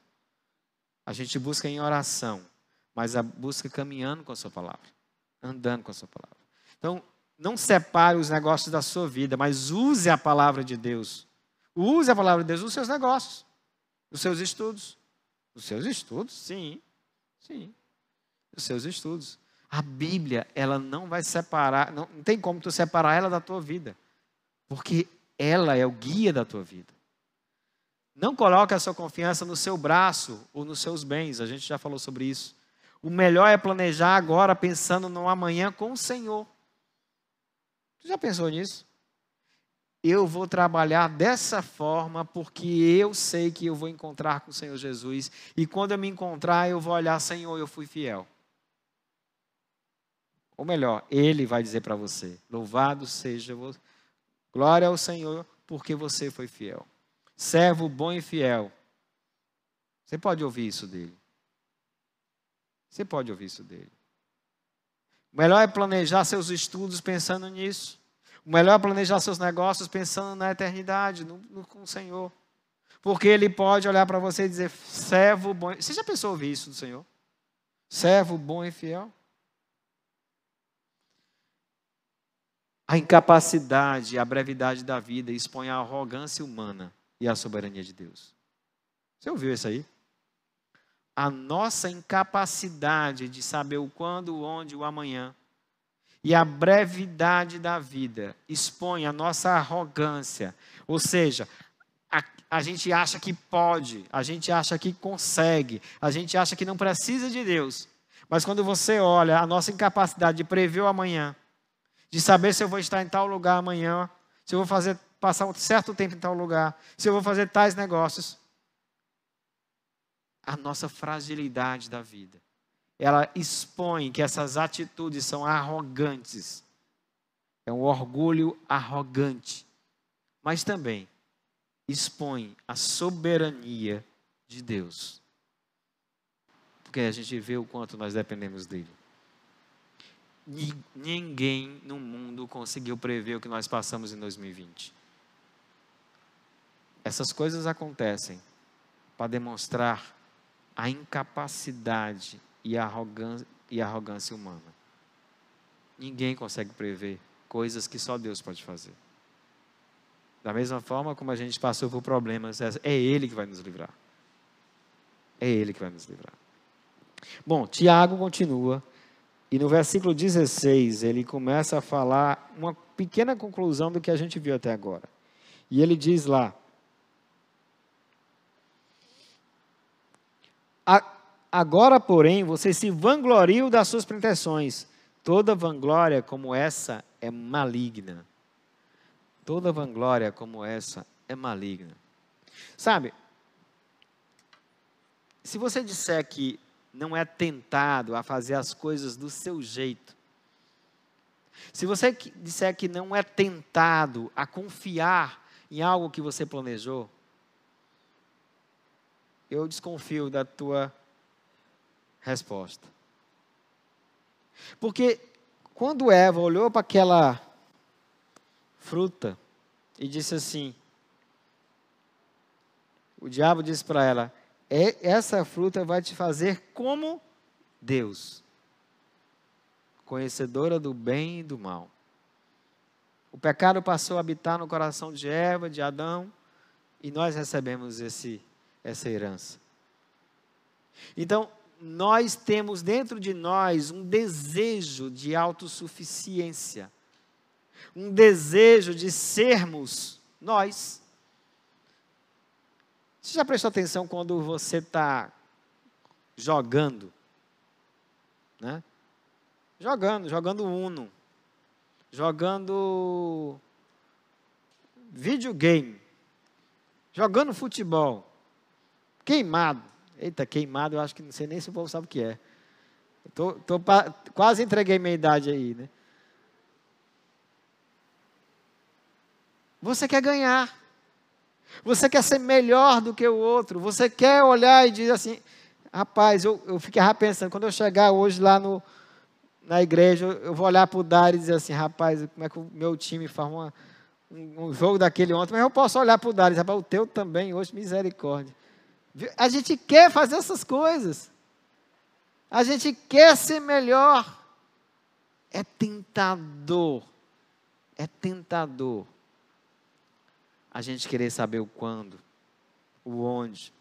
A gente busca em oração, mas a busca caminhando com a sua palavra, andando com a sua palavra. Então, não separe os negócios da sua vida, mas use a palavra de Deus. Use a palavra de Deus nos seus negócios, nos seus estudos. Nos seus estudos, sim. Sim. Nos seus estudos. A Bíblia, ela não vai separar, não, não tem como tu separar ela da tua vida. Porque ela é o guia da tua vida. Não coloque a sua confiança no seu braço ou nos seus bens, a gente já falou sobre isso. O melhor é planejar agora pensando no amanhã com o Senhor. Você já pensou nisso? Eu vou trabalhar dessa forma porque eu sei que eu vou encontrar com o Senhor Jesus. E quando eu me encontrar, eu vou olhar, Senhor, eu fui fiel. Ou melhor, Ele vai dizer para você: Louvado seja você. Glória ao Senhor, porque você foi fiel. Servo bom e fiel. Você pode ouvir isso dele. Você pode ouvir isso dele. O melhor é planejar seus estudos pensando nisso. O melhor é planejar seus negócios pensando na eternidade, no, no, com o Senhor. Porque Ele pode olhar para você e dizer: servo bom. Você já pensou ouvir isso do Senhor? Servo bom e fiel? A incapacidade, a brevidade da vida expõe a arrogância humana e a soberania de Deus. Você ouviu isso aí? a nossa incapacidade de saber o quando, onde, o amanhã e a brevidade da vida expõe a nossa arrogância, ou seja, a, a gente acha que pode, a gente acha que consegue, a gente acha que não precisa de Deus, Mas quando você olha a nossa incapacidade de prever o amanhã, de saber se eu vou estar em tal lugar amanhã, se eu vou fazer passar um certo tempo em tal lugar, se eu vou fazer tais negócios, a nossa fragilidade da vida. Ela expõe que essas atitudes são arrogantes. É um orgulho arrogante. Mas também expõe a soberania de Deus. Porque a gente vê o quanto nós dependemos dele. Ninguém no mundo conseguiu prever o que nós passamos em 2020. Essas coisas acontecem para demonstrar a incapacidade e a arrogância, e a arrogância humana. Ninguém consegue prever coisas que só Deus pode fazer. Da mesma forma como a gente passou por problemas, é, é Ele que vai nos livrar. É Ele que vai nos livrar. Bom, Tiago continua e no versículo 16, ele começa a falar uma pequena conclusão do que a gente viu até agora. E ele diz lá: Agora, porém, você se vangloriam das suas pretensões. Toda vanglória como essa é maligna. Toda vanglória como essa é maligna. Sabe, se você disser que não é tentado a fazer as coisas do seu jeito. Se você disser que não é tentado a confiar em algo que você planejou, eu desconfio da tua resposta. Porque quando Eva olhou para aquela fruta e disse assim: o diabo disse para ela: essa fruta vai te fazer como Deus, conhecedora do bem e do mal. O pecado passou a habitar no coração de Eva, de Adão, e nós recebemos esse, essa herança. Então, nós temos dentro de nós um desejo de autossuficiência, um desejo de sermos nós. Você já prestou atenção quando você está jogando? Né? Jogando, jogando Uno, jogando videogame, jogando futebol, queimado. Eita, queimado, eu acho que não sei nem se o povo sabe o que é. Tô, tô, quase entreguei minha idade aí, né? Você quer ganhar. Você quer ser melhor do que o outro. Você quer olhar e dizer assim: rapaz, eu, eu ficava pensando, quando eu chegar hoje lá no, na igreja, eu vou olhar para o Dar e dizer assim: rapaz, como é que o meu time faz uma, um, um jogo daquele ontem? Mas eu posso olhar para o Dar e dizer: rapaz, o teu também, hoje, misericórdia. A gente quer fazer essas coisas. A gente quer ser melhor. É tentador. É tentador a gente querer saber o quando, o onde,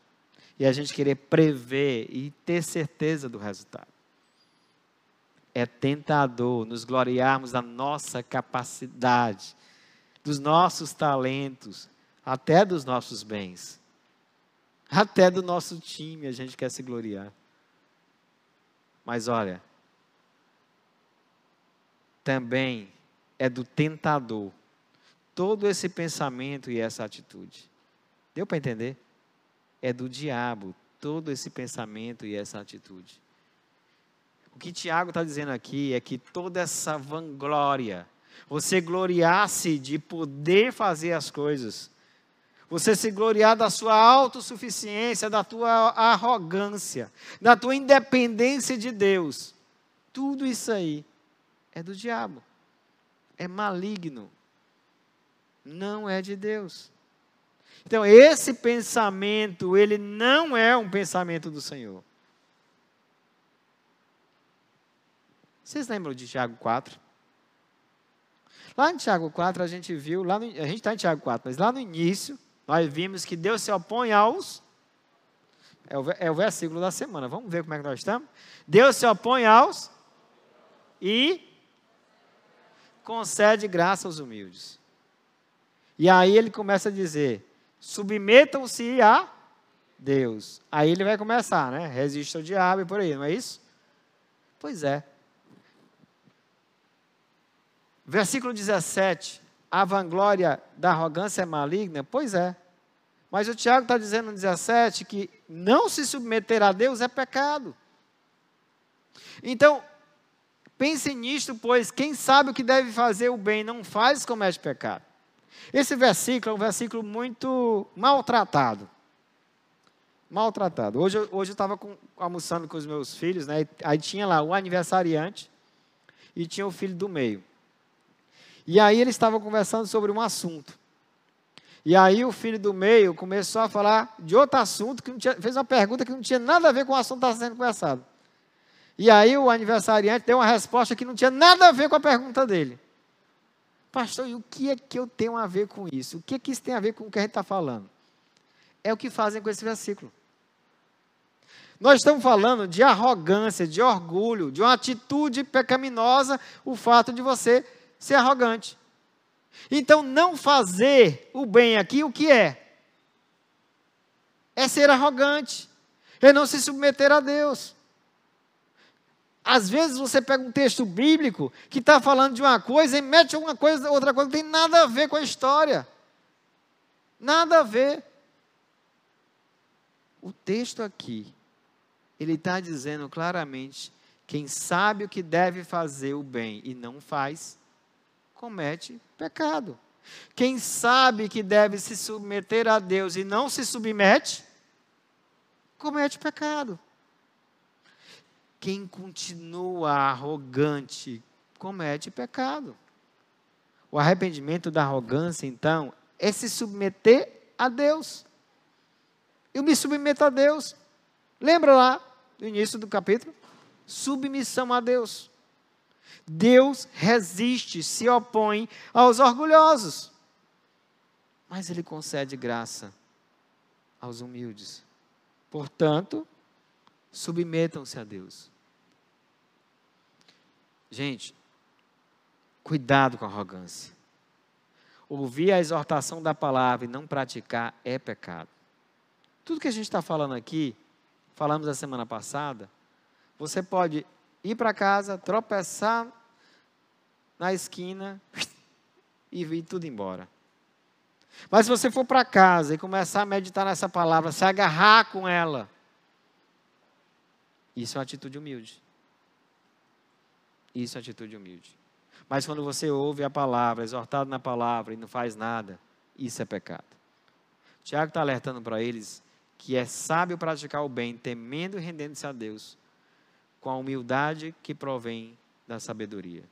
e a gente querer prever e ter certeza do resultado. É tentador nos gloriarmos da nossa capacidade, dos nossos talentos, até dos nossos bens, até do nosso time a gente quer se gloriar. Mas olha, também é do tentador todo esse pensamento e essa atitude. Deu para entender? É do diabo todo esse pensamento e essa atitude. O que Tiago está dizendo aqui é que toda essa vanglória, você gloriar-se de poder fazer as coisas, você se gloriar da sua autossuficiência, da tua arrogância, da tua independência de Deus, tudo isso aí é do diabo, é maligno, não é de Deus. Então, esse pensamento, ele não é um pensamento do Senhor. Vocês lembram de Tiago 4? Lá em Tiago 4, a gente viu, lá no, a gente está em Tiago 4, mas lá no início, nós vimos que Deus se opõe aos. É o, é o versículo da semana, vamos ver como é que nós estamos? Deus se opõe aos e concede graça aos humildes. E aí ele começa a dizer: submetam-se a Deus. Aí ele vai começar, né? Resista ao diabo e por aí, não é isso? Pois é. Versículo 17. A vanglória da arrogância é maligna? Pois é. Mas o Tiago está dizendo no 17 que não se submeter a Deus é pecado. Então, pense nisto, pois quem sabe o que deve fazer o bem não faz, comete pecado. Esse versículo é um versículo muito maltratado. Maltratado. Hoje, hoje eu estava almoçando com os meus filhos, né? Aí tinha lá o aniversariante e tinha o filho do meio. E aí eles estavam conversando sobre um assunto. E aí o filho do meio começou a falar de outro assunto, que tinha, fez uma pergunta que não tinha nada a ver com o assunto que estava sendo conversado. E aí o aniversariante deu uma resposta que não tinha nada a ver com a pergunta dele. Pastor, e o que é que eu tenho a ver com isso? O que é que isso tem a ver com o que a gente está falando? É o que fazem com esse versículo. Nós estamos falando de arrogância, de orgulho, de uma atitude pecaminosa, o fato de você ser arrogante. Então, não fazer o bem aqui, o que é? É ser arrogante, é não se submeter a Deus. Às vezes você pega um texto bíblico que está falando de uma coisa e mete uma coisa, outra coisa que tem nada a ver com a história. Nada a ver. O texto aqui, ele está dizendo claramente: quem sabe o que deve fazer o bem e não faz, comete pecado. Quem sabe que deve se submeter a Deus e não se submete, comete pecado. Quem continua arrogante, comete pecado. O arrependimento da arrogância, então, é se submeter a Deus. Eu me submeto a Deus. Lembra lá, no início do capítulo? Submissão a Deus. Deus resiste, se opõe aos orgulhosos, mas Ele concede graça aos humildes. Portanto, submetam-se a Deus. Gente, cuidado com a arrogância. Ouvir a exortação da palavra e não praticar é pecado. Tudo que a gente está falando aqui, falamos a semana passada, você pode ir para casa, tropeçar na esquina e vir tudo embora. Mas se você for para casa e começar a meditar nessa palavra, se agarrar com ela, isso é uma atitude humilde. Isso é uma atitude humilde. Mas quando você ouve a palavra, exortado na palavra e não faz nada, isso é pecado. Tiago está alertando para eles que é sábio praticar o bem, temendo e rendendo-se a Deus, com a humildade que provém da sabedoria.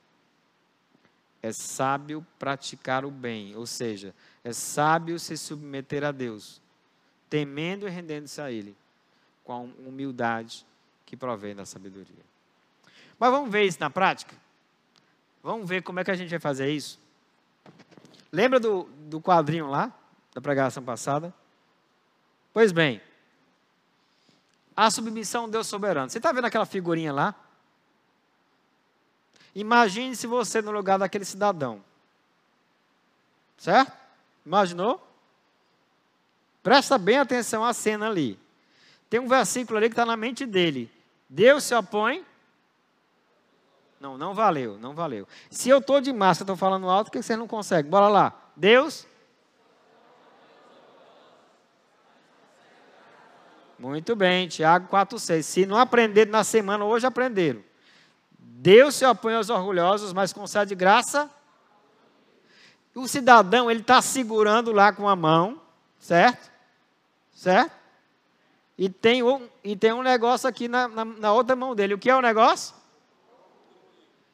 É sábio praticar o bem, ou seja, é sábio se submeter a Deus, temendo e rendendo-se a Ele, com a humildade que provém da sabedoria. Mas vamos ver isso na prática? Vamos ver como é que a gente vai fazer isso? Lembra do, do quadrinho lá, da pregação passada? Pois bem, a submissão ao Deus soberano. Você está vendo aquela figurinha lá? Imagine se você no lugar daquele cidadão. Certo? Imaginou? Presta bem atenção à cena ali. Tem um versículo ali que está na mente dele. Deus se opõe. Não, não valeu, não valeu. Se eu estou de máscara, estou falando alto, o que você não consegue? Bora lá. Deus Muito bem, Tiago 4,6. Se não aprenderam na semana, hoje aprenderam. Deus se opõe aos orgulhosos, mas concede graça. O cidadão, ele está segurando lá com a mão, certo? Certo? E tem um, e tem um negócio aqui na, na, na outra mão dele. O que é o negócio?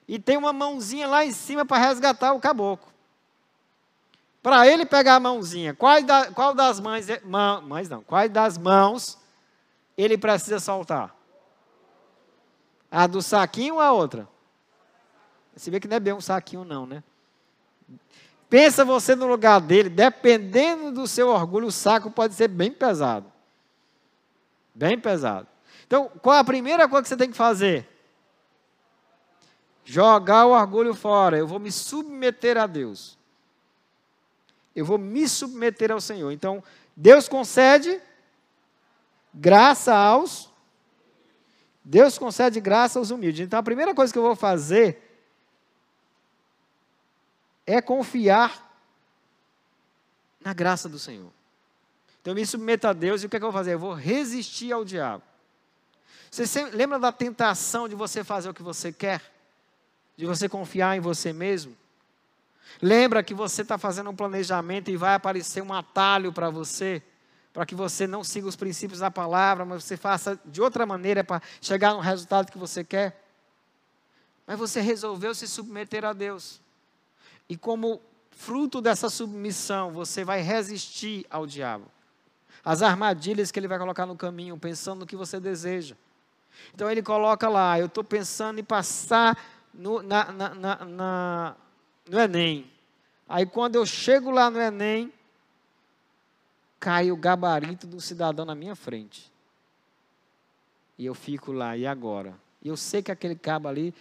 E tem uma mãozinha lá em cima para resgatar o caboclo. Para ele pegar a mãozinha, qual, da, qual das mães, mães não, quais das mãos ele precisa soltar? A do saquinho ou a outra? Você vê que não é bem um saquinho, não, né? Pensa você no lugar dele, dependendo do seu orgulho, o saco pode ser bem pesado. Bem pesado. Então, qual a primeira coisa que você tem que fazer? Jogar o orgulho fora. Eu vou me submeter a Deus. Eu vou me submeter ao Senhor. Então, Deus concede graça aos Deus concede graça aos humildes. Então a primeira coisa que eu vou fazer é confiar na graça do Senhor. Então eu me submeto a Deus e o que, é que eu vou fazer? Eu vou resistir ao diabo. Você sempre, lembra da tentação de você fazer o que você quer? De você confiar em você mesmo? Lembra que você está fazendo um planejamento e vai aparecer um atalho para você, para que você não siga os princípios da palavra, mas você faça de outra maneira para chegar no resultado que você quer? Mas você resolveu se submeter a Deus. E como fruto dessa submissão, você vai resistir ao diabo. As armadilhas que ele vai colocar no caminho, pensando no que você deseja. Então ele coloca lá, eu estou pensando em passar no, na, na, na, no Enem. Aí quando eu chego lá no Enem, cai o gabarito do cidadão na minha frente. E eu fico lá, e agora? E eu sei que aquele cabo ali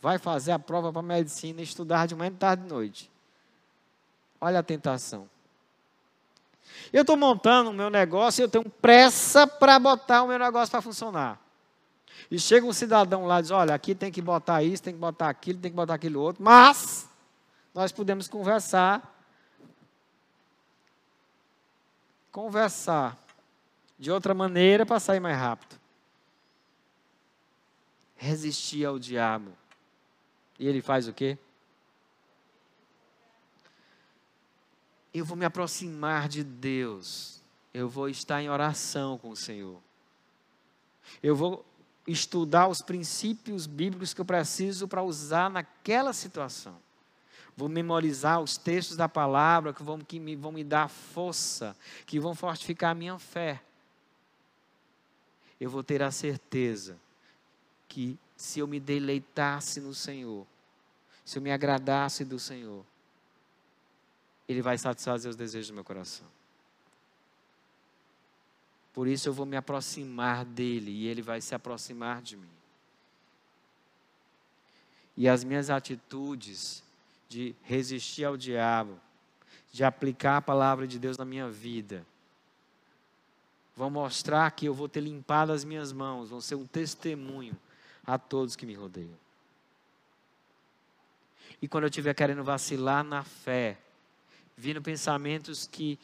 vai fazer a prova para medicina, estudar de manhã, de tarde e noite. Olha a tentação. Eu estou montando o meu negócio e eu tenho pressa para botar o meu negócio para funcionar. E chega um cidadão lá e diz: Olha, aqui tem que botar isso, tem que botar aquilo, tem que botar aquilo outro, mas nós podemos conversar. Conversar de outra maneira para sair mais rápido. Resistir ao diabo. E ele faz o quê? Eu vou me aproximar de Deus. Eu vou estar em oração com o Senhor. Eu vou estudar os princípios bíblicos que eu preciso para usar naquela situação. Vou memorizar os textos da palavra que vão, que me, vão me dar força, que vão fortificar a minha fé. Eu vou ter a certeza que se eu me deleitasse no Senhor, se eu me agradasse do Senhor, Ele vai satisfazer os desejos do meu coração. Por isso eu vou me aproximar dele e ele vai se aproximar de mim. E as minhas atitudes de resistir ao diabo, de aplicar a palavra de Deus na minha vida, vão mostrar que eu vou ter limpado as minhas mãos, vão ser um testemunho a todos que me rodeiam. E quando eu estiver querendo vacilar na fé, vindo pensamentos que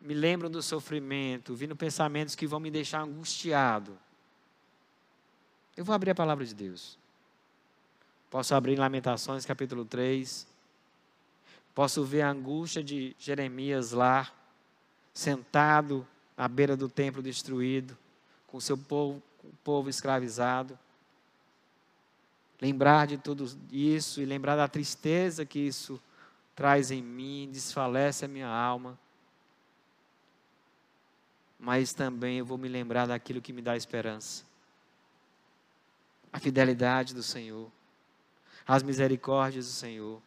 me lembram do sofrimento, vindo pensamentos que vão me deixar angustiado, eu vou abrir a palavra de Deus. Posso abrir Lamentações capítulo 3. Posso ver a angústia de Jeremias lá, sentado à beira do templo destruído, com seu povo, o povo escravizado. Lembrar de tudo isso e lembrar da tristeza que isso traz em mim, desfalece a minha alma mas também eu vou me lembrar daquilo que me dá esperança. A fidelidade do Senhor, as misericórdias do Senhor,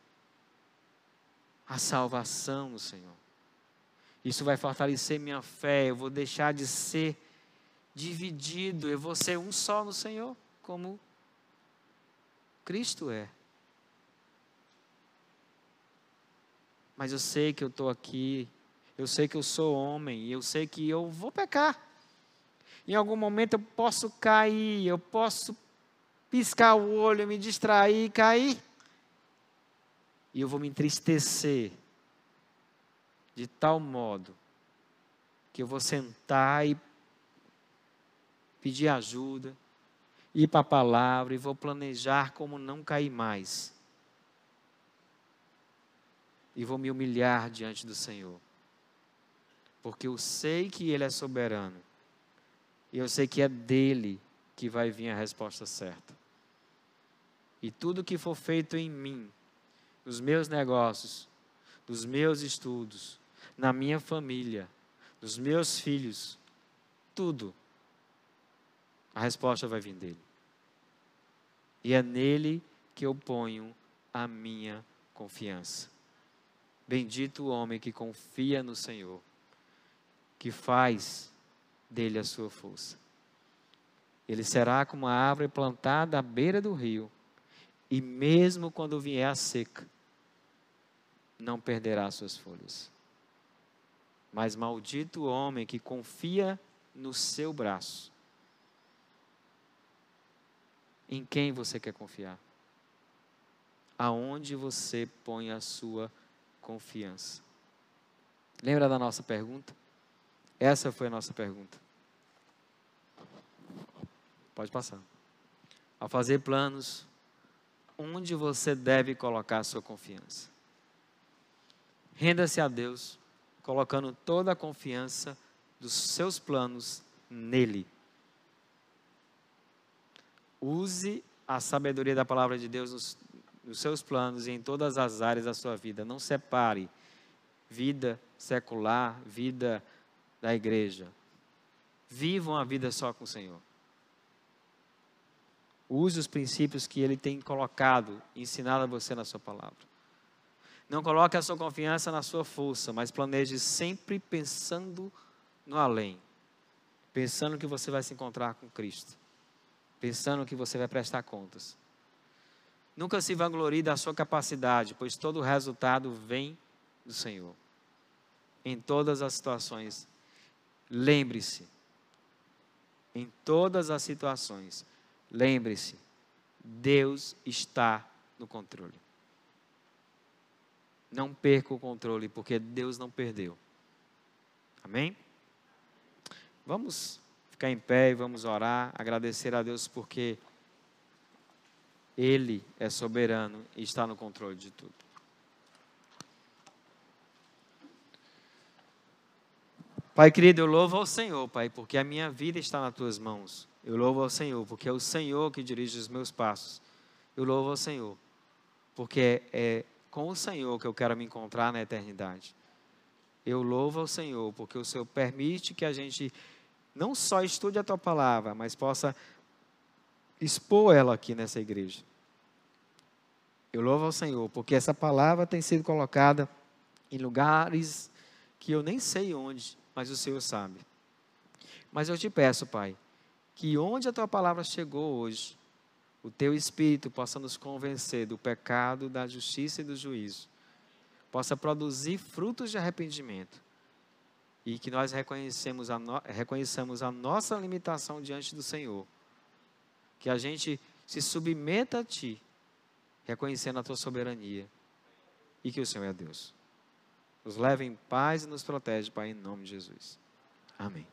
a salvação do Senhor. Isso vai fortalecer minha fé, eu vou deixar de ser dividido, eu vou ser um só no Senhor, como Cristo é. Mas eu sei que eu estou aqui eu sei que eu sou homem eu sei que eu vou pecar. Em algum momento eu posso cair, eu posso piscar o olho, me distrair cair. E eu vou me entristecer de tal modo que eu vou sentar e pedir ajuda, ir para a palavra e vou planejar como não cair mais. E vou me humilhar diante do Senhor porque eu sei que Ele é soberano. E eu sei que é dele que vai vir a resposta certa. E tudo que for feito em mim, nos meus negócios, nos meus estudos, na minha família, nos meus filhos, tudo, a resposta vai vir dele. E é nele que eu ponho a minha confiança. Bendito o homem que confia no Senhor que faz dele a sua força. Ele será como a árvore plantada à beira do rio, e mesmo quando vier a seca, não perderá suas folhas. Mas maldito o homem que confia no seu braço Em quem você quer confiar? Aonde você põe a sua confiança? Lembra da nossa pergunta? Essa foi a nossa pergunta. Pode passar. Ao fazer planos, onde você deve colocar a sua confiança? Renda-se a Deus, colocando toda a confiança dos seus planos nele. Use a sabedoria da palavra de Deus nos, nos seus planos e em todas as áreas da sua vida. Não separe vida secular, vida da igreja. Vivam a vida só com o Senhor. Use os princípios que Ele tem colocado, ensinado a você na Sua palavra. Não coloque a sua confiança na sua força, mas planeje sempre pensando no além. Pensando que você vai se encontrar com Cristo. Pensando que você vai prestar contas. Nunca se vanglorie da sua capacidade, pois todo o resultado vem do Senhor. Em todas as situações, lembre-se. Em todas as situações, lembre-se. Deus está no controle. Não perca o controle, porque Deus não perdeu. Amém? Vamos ficar em pé e vamos orar, agradecer a Deus porque Ele é soberano e está no controle de tudo. Pai querido, eu louvo ao Senhor, Pai, porque a minha vida está nas tuas mãos. Eu louvo ao Senhor, porque é o Senhor que dirige os meus passos. Eu louvo ao Senhor, porque é com o Senhor que eu quero me encontrar na eternidade. Eu louvo ao Senhor, porque o Senhor permite que a gente não só estude a tua palavra, mas possa expor ela aqui nessa igreja. Eu louvo ao Senhor, porque essa palavra tem sido colocada em lugares que eu nem sei onde, mas o Senhor sabe. Mas eu te peço, Pai, que onde a tua palavra chegou hoje, o teu espírito possa nos convencer do pecado, da justiça e do juízo, possa produzir frutos de arrependimento e que nós reconhecemos a no, reconheçamos a nossa limitação diante do Senhor, que a gente se submeta a Ti, reconhecendo a Tua soberania e que o Senhor é Deus. Nos leve em paz e nos protege, Pai, em nome de Jesus. Amém.